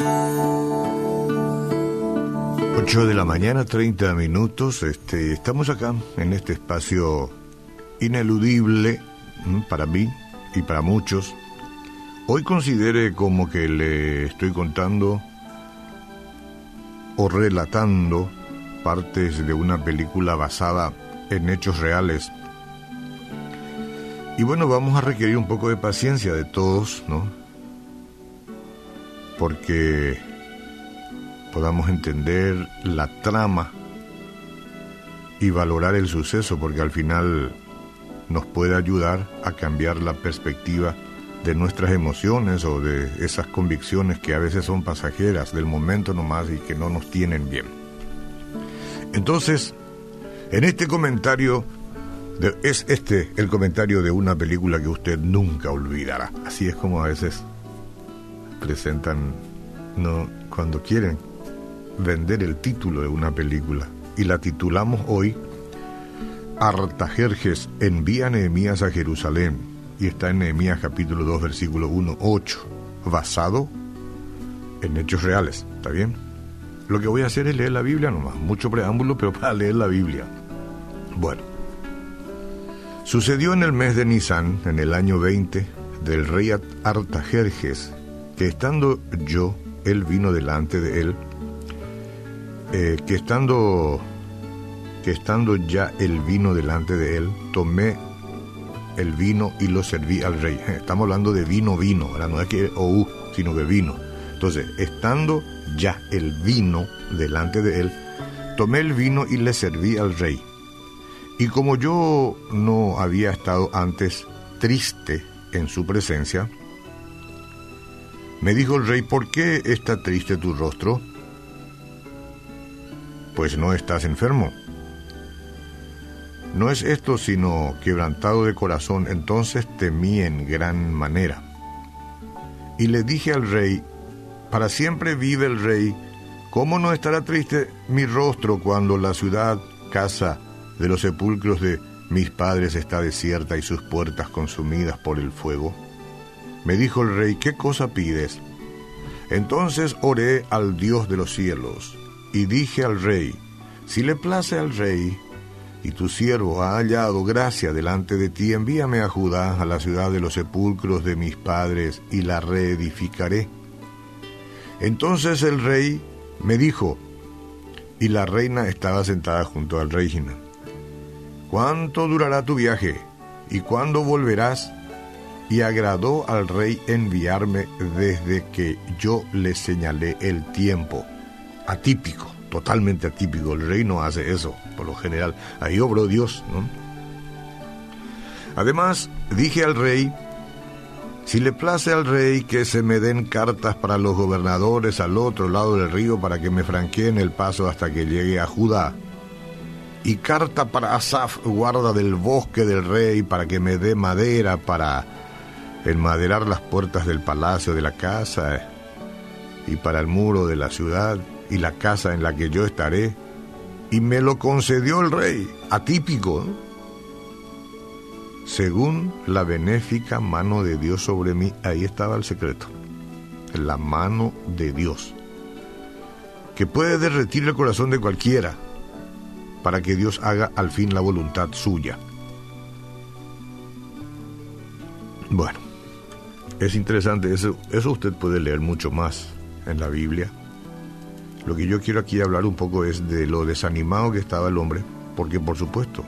8 de la mañana, 30 minutos. Este, estamos acá en este espacio ineludible para mí y para muchos. Hoy considere como que le estoy contando o relatando partes de una película basada en hechos reales. Y bueno, vamos a requerir un poco de paciencia de todos, ¿no? Porque podamos entender la trama y valorar el suceso, porque al final nos puede ayudar a cambiar la perspectiva de nuestras emociones o de esas convicciones que a veces son pasajeras del momento nomás y que no nos tienen bien. Entonces, en este comentario, es este el comentario de una película que usted nunca olvidará. Así es como a veces presentan, no, cuando quieren vender el título de una película. Y la titulamos hoy Artajerjes envía a Nehemías a Jerusalén. Y está en Nehemías capítulo 2, versículo 1, 8. Basado en hechos reales. ¿Está bien? Lo que voy a hacer es leer la Biblia nomás. Mucho preámbulo, pero para leer la Biblia. Bueno. Sucedió en el mes de Nisan, en el año 20, del rey Artajerjes, que estando yo, él vino delante de él eh, que estando que estando ya el vino delante de él, tomé el vino y lo serví al rey. Estamos hablando de vino, vino, no es que ou, sino que vino. Entonces, estando ya el vino delante de él, tomé el vino y le serví al rey. Y como yo no había estado antes triste en su presencia, me dijo el rey, ¿por qué está triste tu rostro? pues no estás enfermo. No es esto sino quebrantado de corazón, entonces temí en gran manera. Y le dije al rey, para siempre vive el rey, ¿cómo no estará triste mi rostro cuando la ciudad, casa de los sepulcros de mis padres está desierta y sus puertas consumidas por el fuego? Me dijo el rey, ¿qué cosa pides? Entonces oré al Dios de los cielos y dije al rey, si le place al rey, y tu siervo ha hallado gracia delante de ti, envíame a Judá, a la ciudad de los sepulcros de mis padres, y la reedificaré. Entonces el rey me dijo, y la reina estaba sentada junto al rey ¿Cuánto durará tu viaje? ¿Y cuándo volverás? Y agradó al rey enviarme desde que yo le señalé el tiempo atípico, totalmente atípico. El rey no hace eso, por lo general. Ahí obró Dios, ¿no? Además, dije al rey, si le place al rey que se me den cartas para los gobernadores al otro lado del río para que me franqueen el paso hasta que llegue a Judá, y carta para Asaf, guarda del bosque del rey, para que me dé madera para enmaderar las puertas del palacio de la casa y para el muro de la ciudad, y la casa en la que yo estaré, y me lo concedió el rey, atípico, según la benéfica mano de Dios sobre mí, ahí estaba el secreto, la mano de Dios, que puede derretir el corazón de cualquiera, para que Dios haga al fin la voluntad suya. Bueno, es interesante, eso, eso usted puede leer mucho más en la Biblia lo que yo quiero aquí hablar un poco es de lo desanimado que estaba el hombre, porque por supuesto,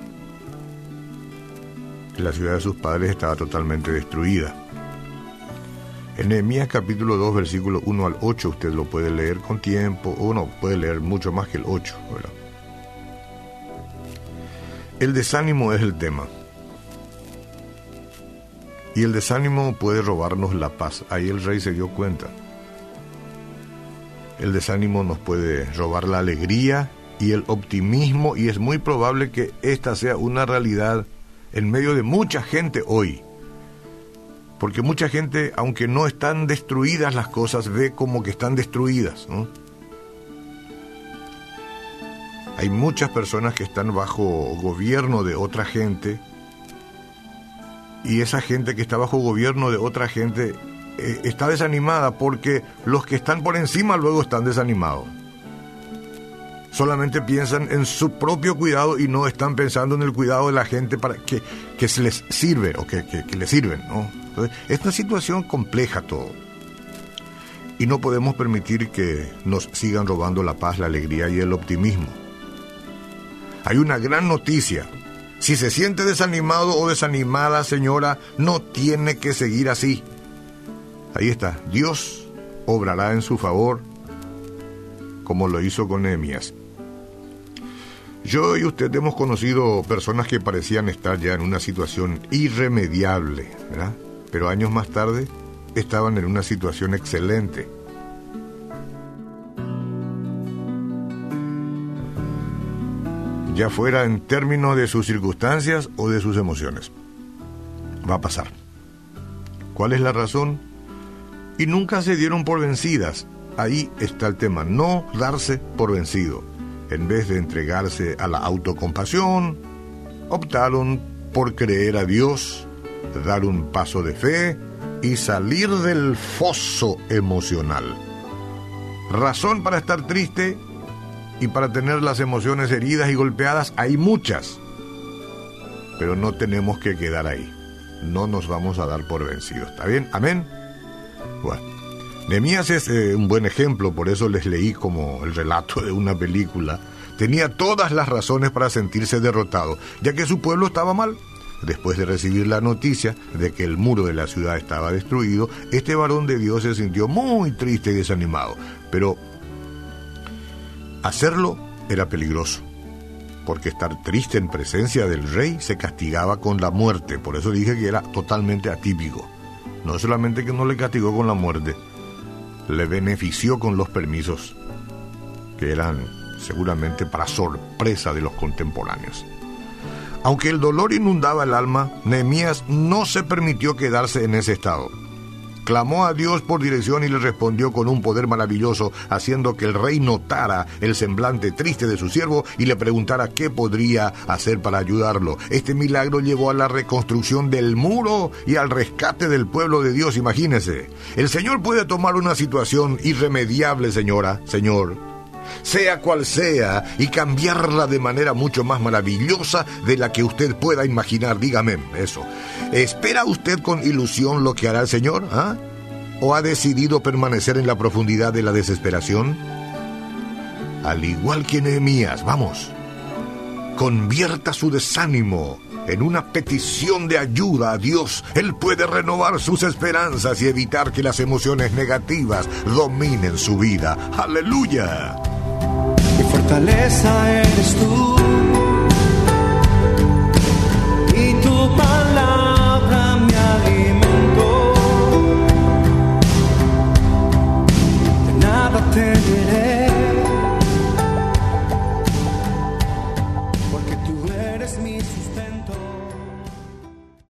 la ciudad de sus padres estaba totalmente destruida. En Nehemías capítulo 2, versículo 1 al 8, usted lo puede leer con tiempo, o no, puede leer mucho más que el 8, ¿verdad? El desánimo es el tema. Y el desánimo puede robarnos la paz. Ahí el rey se dio cuenta. El desánimo nos puede robar la alegría y el optimismo y es muy probable que esta sea una realidad en medio de mucha gente hoy. Porque mucha gente, aunque no están destruidas las cosas, ve como que están destruidas. Hay muchas personas que están bajo gobierno de otra gente y esa gente que está bajo gobierno de otra gente eh, está desanimada porque los que están por encima luego están desanimados. Solamente piensan en su propio cuidado y no están pensando en el cuidado de la gente para que, que se les sirve o que, que, les sirven. ¿no? es una situación compleja todo. Y no podemos permitir que nos sigan robando la paz, la alegría y el optimismo. Hay una gran noticia. Si se siente desanimado o desanimada, señora, no tiene que seguir así. Ahí está, Dios obrará en su favor como lo hizo con Nehemías. Yo y usted hemos conocido personas que parecían estar ya en una situación irremediable, ¿verdad? Pero años más tarde estaban en una situación excelente. Ya fuera en términos de sus circunstancias o de sus emociones. Va a pasar. ¿Cuál es la razón? y nunca se dieron por vencidas. Ahí está el tema, no darse por vencido. En vez de entregarse a la autocompasión, optaron por creer a Dios, dar un paso de fe y salir del foso emocional. Razón para estar triste y para tener las emociones heridas y golpeadas hay muchas, pero no tenemos que quedar ahí. No nos vamos a dar por vencidos. ¿Está bien? Amén. Bueno, Nemías es eh, un buen ejemplo, por eso les leí como el relato de una película. Tenía todas las razones para sentirse derrotado, ya que su pueblo estaba mal. Después de recibir la noticia de que el muro de la ciudad estaba destruido, este varón de Dios se sintió muy triste y desanimado. Pero hacerlo era peligroso, porque estar triste en presencia del rey se castigaba con la muerte. Por eso dije que era totalmente atípico. No solamente que no le castigó con la muerte, le benefició con los permisos, que eran seguramente para sorpresa de los contemporáneos. Aunque el dolor inundaba el alma, Nehemías no se permitió quedarse en ese estado. Clamó a Dios por dirección y le respondió con un poder maravilloso, haciendo que el rey notara el semblante triste de su siervo y le preguntara qué podría hacer para ayudarlo. Este milagro llevó a la reconstrucción del muro y al rescate del pueblo de Dios, imagínese. El Señor puede tomar una situación irremediable, señora, Señor, sea cual sea, y cambiarla de manera mucho más maravillosa de la que usted pueda imaginar. Dígame eso. ¿Espera usted con ilusión lo que hará el Señor? ¿Ah? ¿O ha decidido permanecer en la profundidad de la desesperación? Al igual que Nehemías, vamos. Convierta su desánimo en una petición de ayuda a Dios. Él puede renovar sus esperanzas y evitar que las emociones negativas dominen su vida. Aleluya fortaleza eres tú.